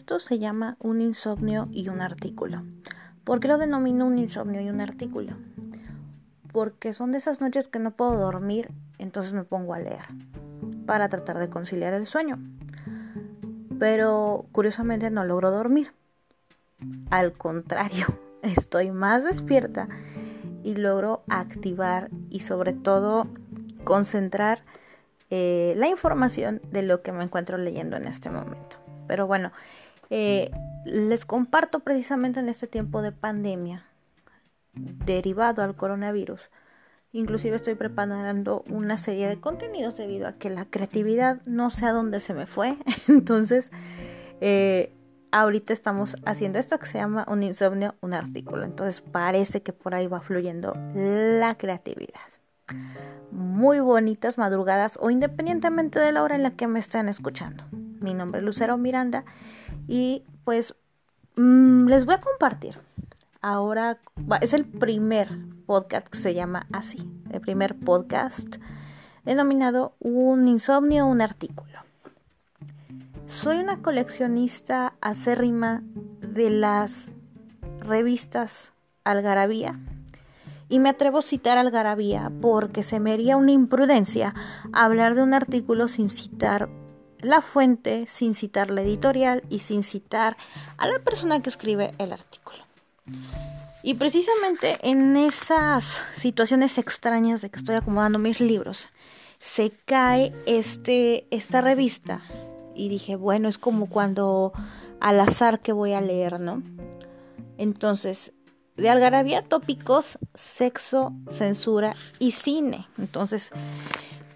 esto se llama un insomnio y un artículo. ¿Por qué lo denomino un insomnio y un artículo? Porque son de esas noches que no puedo dormir, entonces me pongo a leer para tratar de conciliar el sueño. Pero curiosamente no logro dormir. Al contrario, estoy más despierta y logro activar y sobre todo concentrar eh, la información de lo que me encuentro leyendo en este momento. Pero bueno, eh, les comparto precisamente en este tiempo de pandemia derivado al coronavirus. Inclusive estoy preparando una serie de contenidos debido a que la creatividad no sé a dónde se me fue. Entonces, eh, ahorita estamos haciendo esto que se llama un insomnio, un artículo. Entonces parece que por ahí va fluyendo la creatividad. Muy bonitas madrugadas o independientemente de la hora en la que me estén escuchando. Mi nombre es Lucero Miranda y pues mm, les voy a compartir. Ahora es el primer podcast que se llama así, el primer podcast denominado Un insomnio, un artículo. Soy una coleccionista acérrima de las revistas Algarabía y me atrevo a citar Algarabía porque se me haría una imprudencia hablar de un artículo sin citar la fuente, sin citar la editorial y sin citar a la persona que escribe el artículo. Y precisamente en esas situaciones extrañas de que estoy acomodando mis libros, se cae este, esta revista y dije, bueno, es como cuando al azar que voy a leer, ¿no? Entonces, de algarabía tópicos, sexo, censura y cine. Entonces,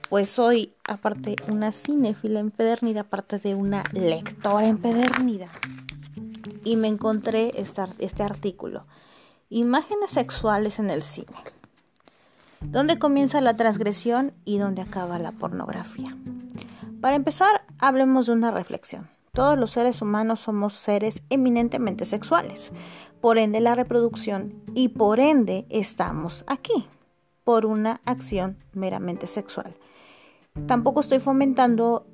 pues soy aparte una cinéfila empedernida, aparte de una lectora empedernida. Y me encontré este artículo. Imágenes sexuales en el cine. ¿Dónde comienza la transgresión y dónde acaba la pornografía? Para empezar, hablemos de una reflexión. Todos los seres humanos somos seres eminentemente sexuales, por ende la reproducción y por ende estamos aquí, por una acción meramente sexual. Tampoco estoy fomentando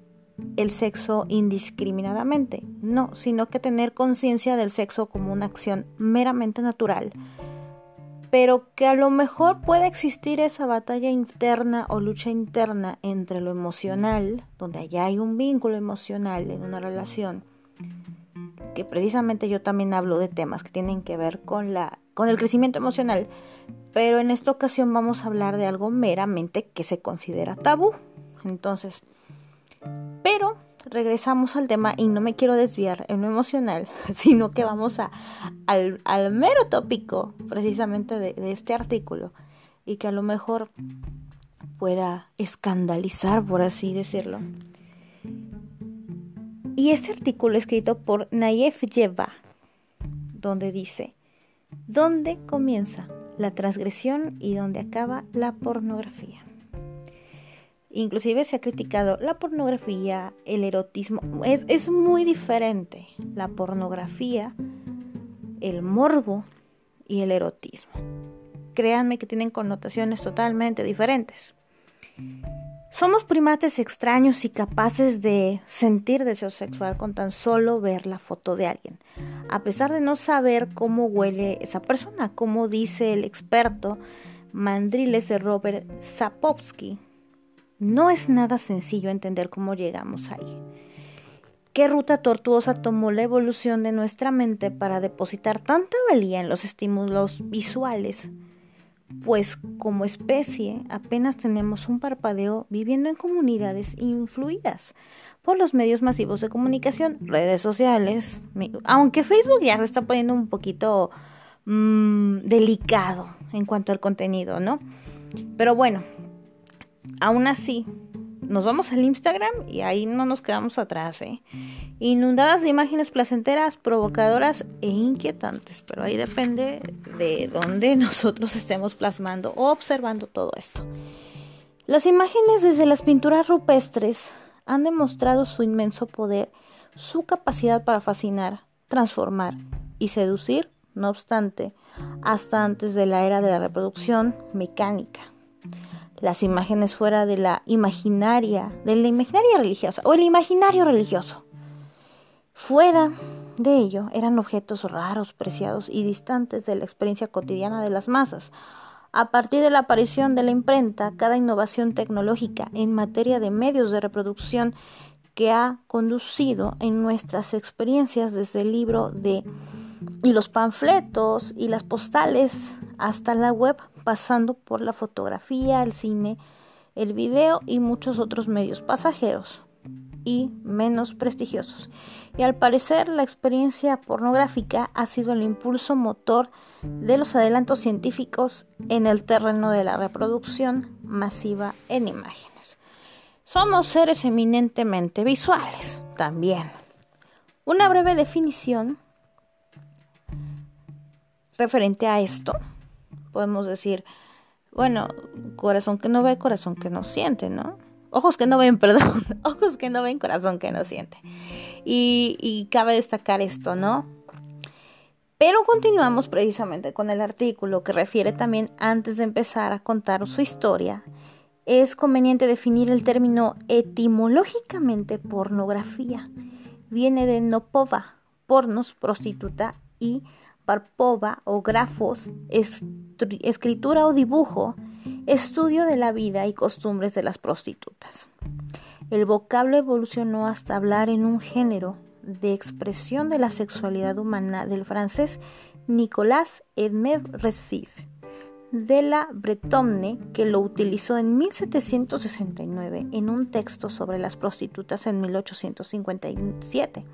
el sexo indiscriminadamente, no, sino que tener conciencia del sexo como una acción meramente natural pero que a lo mejor puede existir esa batalla interna o lucha interna entre lo emocional, donde allá hay un vínculo emocional en una relación, que precisamente yo también hablo de temas que tienen que ver con la con el crecimiento emocional, pero en esta ocasión vamos a hablar de algo meramente que se considera tabú. Entonces, pero regresamos al tema y no me quiero desviar en lo emocional, sino que vamos al, mero tópico precisamente de, de este artículo y que a lo mejor pueda escandalizar, por así decirlo. Y este artículo escrito por Nayef Yeva, donde dice, ¿dónde comienza la transgresión y dónde acaba la pornografía? Inclusive se ha criticado la pornografía, el erotismo. Es, es muy diferente la pornografía, el morbo y el erotismo. Créanme que tienen connotaciones totalmente diferentes. Somos primates extraños y capaces de sentir deseo sexual con tan solo ver la foto de alguien, a pesar de no saber cómo huele esa persona, como dice el experto Mandriles de Robert Sapowski, no es nada sencillo entender cómo llegamos ahí. ¿Qué ruta tortuosa tomó la evolución de nuestra mente para depositar tanta valía en los estímulos visuales? Pues como especie apenas tenemos un parpadeo viviendo en comunidades influidas por los medios masivos de comunicación, redes sociales, aunque Facebook ya se está poniendo un poquito mm, delicado en cuanto al contenido, ¿no? Pero bueno, Aún así, nos vamos al Instagram y ahí no nos quedamos atrás, ¿eh? Inundadas de imágenes placenteras, provocadoras e inquietantes, pero ahí depende de dónde nosotros estemos plasmando o observando todo esto. Las imágenes desde las pinturas rupestres han demostrado su inmenso poder, su capacidad para fascinar, transformar y seducir, no obstante, hasta antes de la era de la reproducción mecánica las imágenes fuera de la imaginaria, de la imaginaria religiosa o el imaginario religioso. Fuera de ello eran objetos raros, preciados y distantes de la experiencia cotidiana de las masas. A partir de la aparición de la imprenta, cada innovación tecnológica en materia de medios de reproducción que ha conducido en nuestras experiencias desde el libro de y los panfletos y las postales hasta la web, pasando por la fotografía, el cine, el video y muchos otros medios pasajeros y menos prestigiosos. Y al parecer la experiencia pornográfica ha sido el impulso motor de los adelantos científicos en el terreno de la reproducción masiva en imágenes. Somos seres eminentemente visuales también. Una breve definición referente a esto, podemos decir, bueno, corazón que no ve, corazón que no siente, ¿no? Ojos que no ven, perdón, ojos que no ven, corazón que no siente. Y, y cabe destacar esto, ¿no? Pero continuamos precisamente con el artículo que refiere también antes de empezar a contar su historia. Es conveniente definir el término etimológicamente pornografía. Viene de nopova, pornos, prostituta y parpova o grafos, escritura o dibujo, estudio de la vida y costumbres de las prostitutas. El vocablo evolucionó hasta hablar en un género de expresión de la sexualidad humana del francés Nicolas Edme Resfid de la Bretonne, que lo utilizó en 1769 en un texto sobre las prostitutas en 1857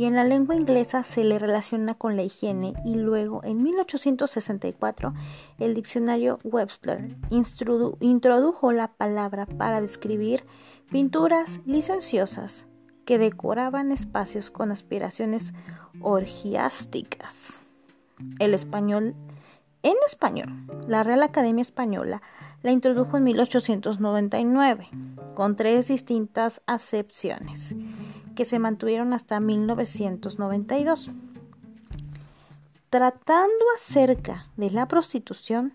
y en la lengua inglesa se le relaciona con la higiene y luego en 1864 el diccionario Webster introdujo la palabra para describir pinturas licenciosas que decoraban espacios con aspiraciones orgiásticas. El español en español, la Real Academia Española la introdujo en 1899 con tres distintas acepciones que se mantuvieron hasta 1992. Tratando acerca de la prostitución,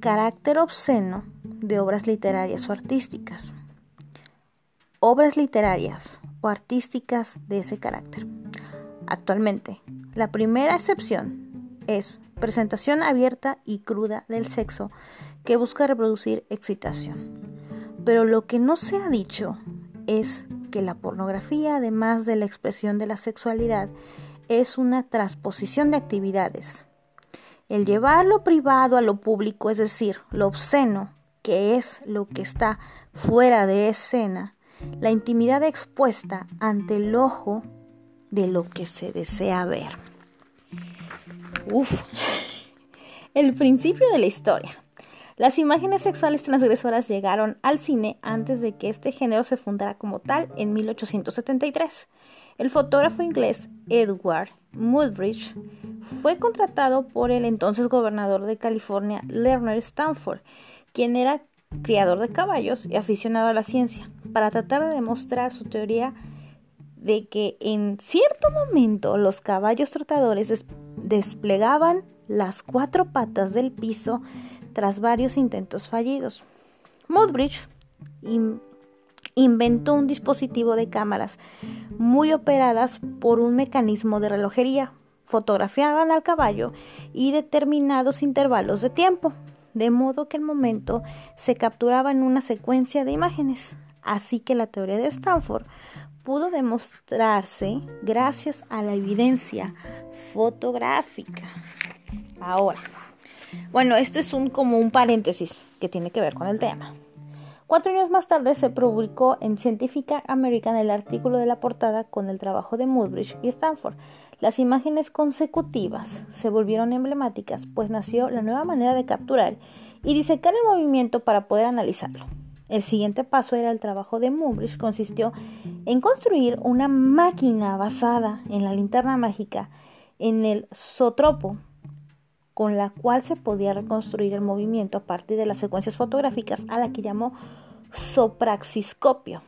carácter obsceno de obras literarias o artísticas. Obras literarias o artísticas de ese carácter. Actualmente, la primera excepción es presentación abierta y cruda del sexo que busca reproducir excitación. Pero lo que no se ha dicho es que la pornografía, además de la expresión de la sexualidad, es una transposición de actividades. El llevar lo privado a lo público, es decir, lo obsceno, que es lo que está fuera de escena, la intimidad expuesta ante el ojo de lo que se desea ver. Uf, el principio de la historia. Las imágenes sexuales transgresoras llegaron al cine antes de que este género se fundara como tal en 1873. El fotógrafo inglés Edward Mudbridge fue contratado por el entonces gobernador de California, Leonard Stanford, quien era criador de caballos y aficionado a la ciencia, para tratar de demostrar su teoría de que en cierto momento los caballos trotadores desplegaban las cuatro patas del piso tras varios intentos fallidos. Mudbridge inventó un dispositivo de cámaras muy operadas por un mecanismo de relojería. Fotografiaban al caballo y determinados intervalos de tiempo, de modo que el momento se capturaba en una secuencia de imágenes. Así que la teoría de Stanford pudo demostrarse gracias a la evidencia fotográfica. Ahora, bueno, esto es un, como un paréntesis que tiene que ver con el tema. Cuatro años más tarde se publicó en Scientific American el artículo de la portada con el trabajo de Mudbridge y Stanford. Las imágenes consecutivas se volvieron emblemáticas, pues nació la nueva manera de capturar y disecar el movimiento para poder analizarlo. El siguiente paso era el trabajo de Mudbridge, consistió en construir una máquina basada en la linterna mágica en el zootropo con la cual se podía reconstruir el movimiento a partir de las secuencias fotográficas a la que llamó sopraxiscopio,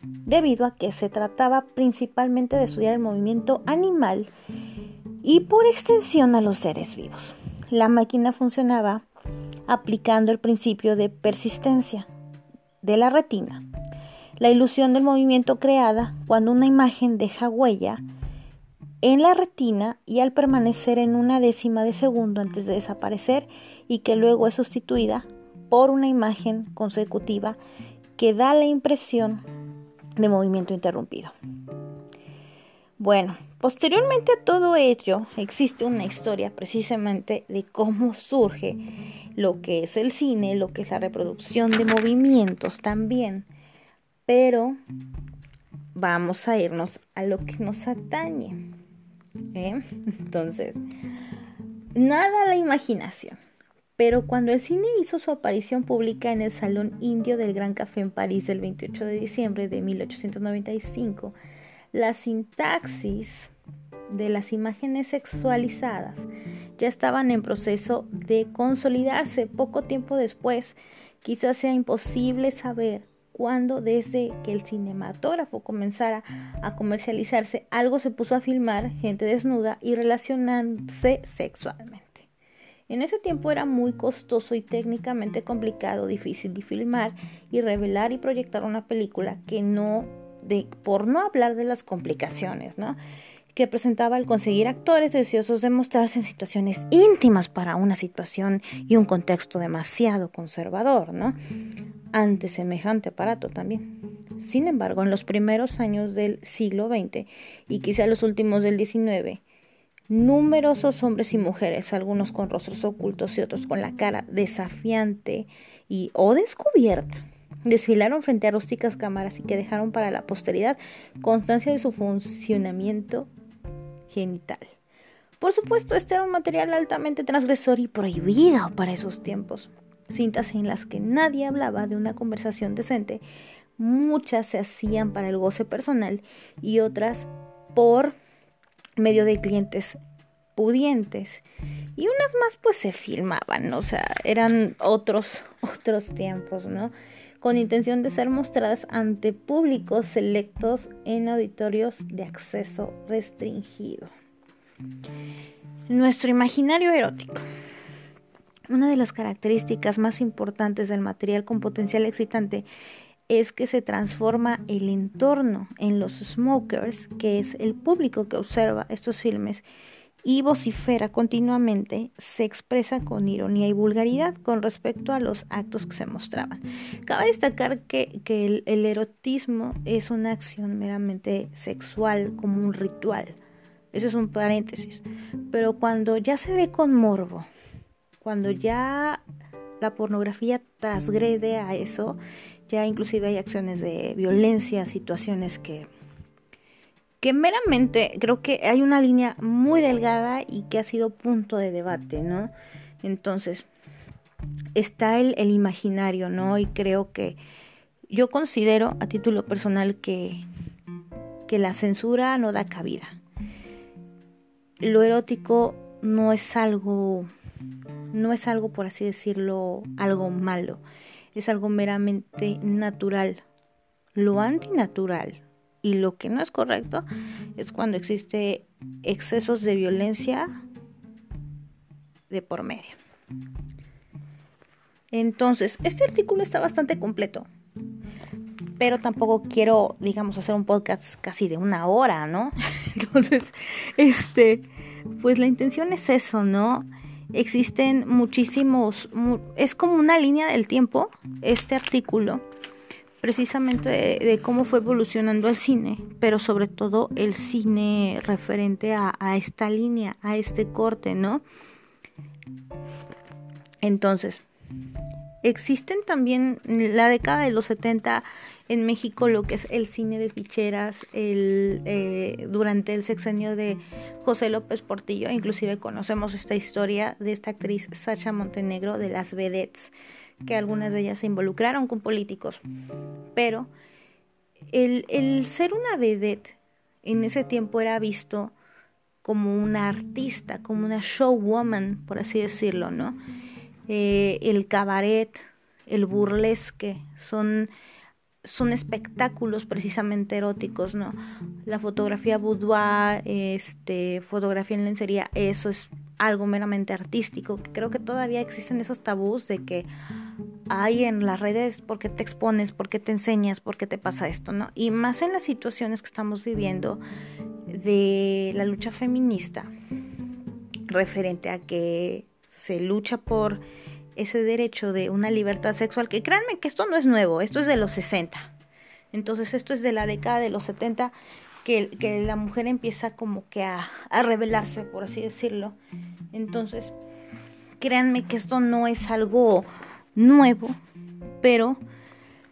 debido a que se trataba principalmente de estudiar el movimiento animal y por extensión a los seres vivos. La máquina funcionaba aplicando el principio de persistencia de la retina. la ilusión del movimiento creada cuando una imagen deja huella en la retina y al permanecer en una décima de segundo antes de desaparecer y que luego es sustituida por una imagen consecutiva que da la impresión de movimiento interrumpido. Bueno, posteriormente a todo ello existe una historia precisamente de cómo surge lo que es el cine, lo que es la reproducción de movimientos también, pero vamos a irnos a lo que nos atañe. ¿Eh? Entonces, nada a la imaginación. Pero cuando el cine hizo su aparición pública en el Salón Indio del Gran Café en París el 28 de diciembre de 1895, la sintaxis de las imágenes sexualizadas ya estaban en proceso de consolidarse. Poco tiempo después, quizás sea imposible saber cuándo desde que el cinematógrafo comenzara a comercializarse, algo se puso a filmar gente desnuda y relacionándose sexualmente. En ese tiempo era muy costoso y técnicamente complicado, difícil de filmar y revelar y proyectar una película que no, de, por no hablar de las complicaciones, ¿no? Que presentaba el conseguir actores deseosos de mostrarse en situaciones íntimas para una situación y un contexto demasiado conservador, ¿no? Ante semejante aparato también. Sin embargo, en los primeros años del siglo XX y quizá los últimos del XIX, numerosos hombres y mujeres, algunos con rostros ocultos y otros con la cara desafiante y o descubierta, desfilaron frente a rústicas cámaras y que dejaron para la posteridad constancia de su funcionamiento Por supuesto, este era un material altamente transgresor y prohibido para esos tiempos. Cintas en las que nadie hablaba de una conversación decente, muchas se hacían para el goce personal y otras por medio de clientes pudientes y unas más pues se filmaban, o sea, eran otros otros tiempos, ¿no? Con intención de ser mostradas ante públicos selectos en auditorios de acceso restringido. Nuestro imaginario erótico. Una de las características más importantes del material con potencial excitante es que se transforma el entorno en los smokers, que es el público que observa estos filmes y vocifera continuamente, se expresa con ironía y vulgaridad con respecto a los actos que se mostraban. Cabe destacar que, el, el erotismo es una acción meramente sexual, como un ritual. Eso es un paréntesis. Pero cuando ya se ve con morbo, cuando ya la pornografía transgrede a eso, ya inclusive hay acciones de violencia, situaciones que que meramente creo que hay una línea muy delgada y que ha sido punto de debate, ¿no? Entonces, está el, el imaginario, ¿no? Y creo que yo considero a título personal que, que la censura no da cabida. Lo erótico no es algo, no es algo, por así decirlo, algo malo es algo meramente natural. Lo antinatural y lo que no es correcto es cuando existe excesos de violencia de por medio. Entonces, este artículo está bastante completo, pero tampoco quiero, digamos, hacer un podcast casi de una hora, ¿no? Entonces, este, pues la intención es eso, ¿no? existen muchísimos, es como una línea del tiempo, este artículo, precisamente de, cómo fue evolucionando el cine, pero sobre todo el cine referente a, esta línea, a este corte, ¿no? Entonces, existen también la década de los 70 en México lo que es el cine de ficheras el, eh, durante el sexenio de José López Portillo. Inclusive conocemos esta historia de esta actriz Sacha Montenegro de las vedettes, que algunas de ellas se involucraron con políticos. Pero el, el ser una vedette en ese tiempo era visto como una artista, como una showwoman, por así decirlo, ¿no? Eh, el cabaret, el burlesque, son son espectáculos precisamente eróticos, ¿no? La fotografía boudoir, este, fotografía en lencería, eso es algo meramente artístico, que creo que todavía existen esos tabús de que hay en las redes, por qué te expones, por qué te enseñas, por qué te pasa esto, ¿no? Y más en las situaciones que estamos viviendo de la lucha feminista, referente a que se lucha por ese derecho de una libertad sexual, que créanme que esto no es nuevo, esto es de los 60. Entonces esto es de la década de los 70 que, que la mujer empieza como que a, a rebelarse, por así decirlo. Entonces, créanme que esto no es algo nuevo, pero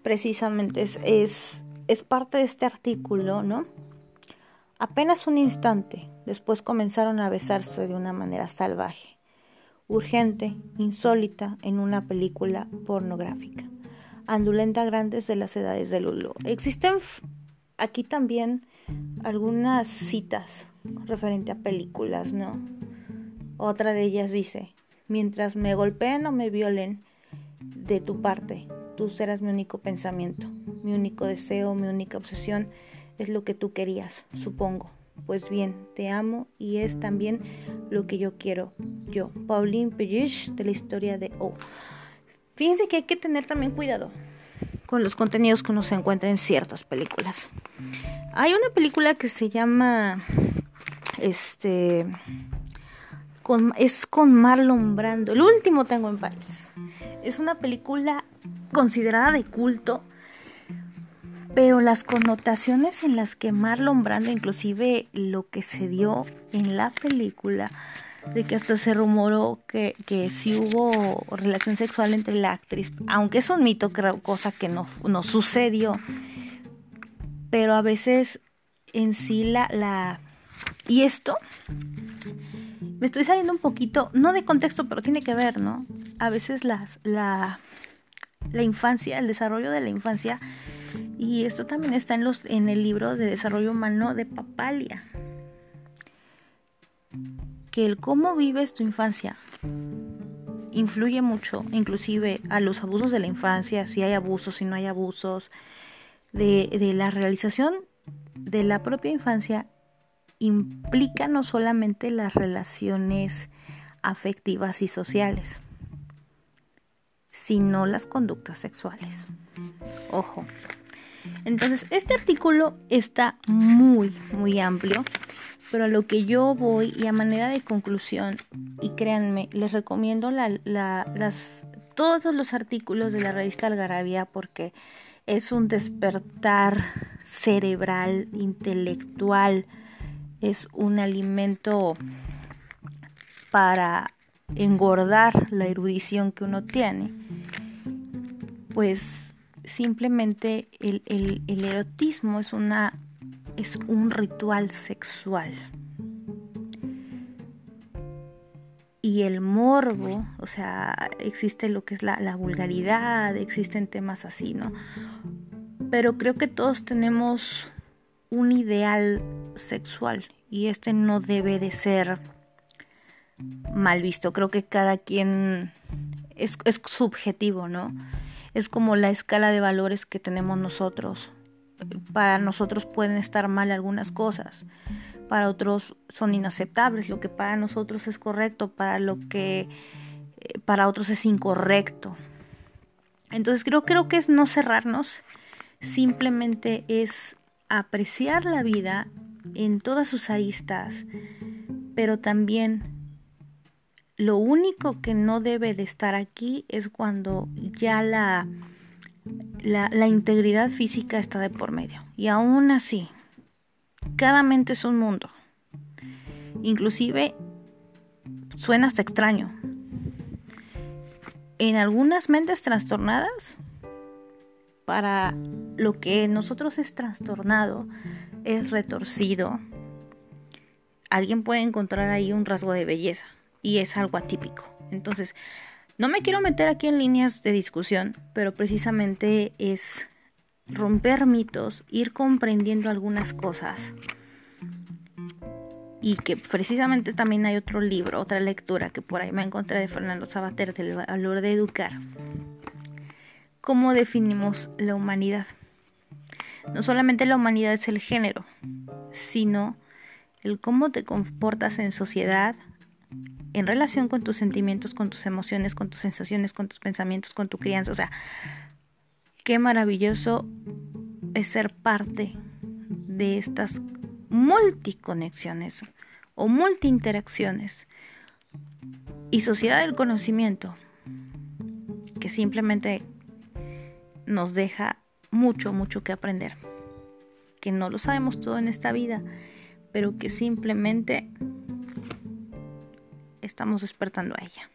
precisamente es, es, es parte de este artículo, ¿no? Apenas un instante después comenzaron a besarse de una manera salvaje, urgente, insólita en una película pornográfica, andulenta grandes de las edades de Lulu. Existen aquí también algunas citas referente a películas, ¿no? Otra de ellas dice, mientras me golpeen o me violen, de tu parte. Tú serás mi único pensamiento, mi único deseo, mi única obsesión es lo que tú querías, supongo. Pues bien, te amo y es también lo que yo quiero. Yo, Pauline Pellish, de la historia de O. Fíjense que hay que tener también cuidado con los contenidos que uno se encuentra en ciertas películas. Hay una película que se llama este es con Marlon Brando. El último tengo en París. Es una película considerada de culto, pero las connotaciones en las que Marlon Brando, inclusive lo que se dio en la película, de que hasta se rumoró que, que sí hubo relación sexual entre la actriz, aunque es un mito, creo, cosa que no, no sucedió, pero a veces en sí la, la... Y esto me estoy saliendo un poquito, no de contexto, pero tiene que ver, ¿no? A veces las, la, la infancia, el desarrollo de la infancia, y esto también está en, los, en el libro de desarrollo humano de Papalia, que el cómo vives tu infancia influye mucho, inclusive a los abusos de la infancia, si hay abusos, si no hay abusos, de, de la realización de la propia infancia implica no solamente las relaciones afectivas y sociales, sino las conductas sexuales. Ojo. Entonces, este artículo está muy, muy amplio, pero a lo que yo voy y a manera de conclusión, y créanme, les recomiendo todos los artículos de la revista Algarabía porque es un despertar cerebral, intelectual, es un alimento para engordar la erudición que uno tiene, pues simplemente el, el, erotismo es una es un ritual sexual. Y el morbo, o sea, existe lo que es la, la vulgaridad, existen temas así, ¿no? Pero creo que todos tenemos un ideal sexual y este no debe de ser mal visto. Creo que cada quien es, es subjetivo, ¿no? Es como la escala de valores que tenemos nosotros. Para nosotros pueden estar mal algunas cosas, para otros son inaceptables, lo que para nosotros es correcto, para lo que eh, para otros es incorrecto. Entonces creo, creo que es no cerrarnos, simplemente es apreciar la vida en todas sus aristas, pero también lo único que no debe de estar aquí es cuando ya la, la, integridad física está de por medio. Y aún así, cada mente es un mundo. Inclusive suena hasta extraño. En algunas mentes trastornadas, para lo que nosotros es trastornado, es retorcido, alguien puede encontrar ahí un rasgo de belleza y es algo atípico. Entonces, no me quiero meter aquí en líneas de discusión, pero precisamente es romper mitos, ir comprendiendo algunas cosas. Y que precisamente también hay otro libro, otra lectura que por ahí me encontré de Fernando Sabater del valor de educar cómo definimos la humanidad. No solamente la humanidad es el género, sino el cómo te comportas en sociedad, en relación con tus sentimientos, con tus emociones, con tus sensaciones, con tus pensamientos, con tu crianza. O sea, qué maravilloso es ser parte de estas multiconexiones o multiinteracciones y sociedad del conocimiento que simplemente nos deja mucho, mucho que aprender. Que no lo sabemos todo en esta vida, pero que simplemente estamos despertando a ella.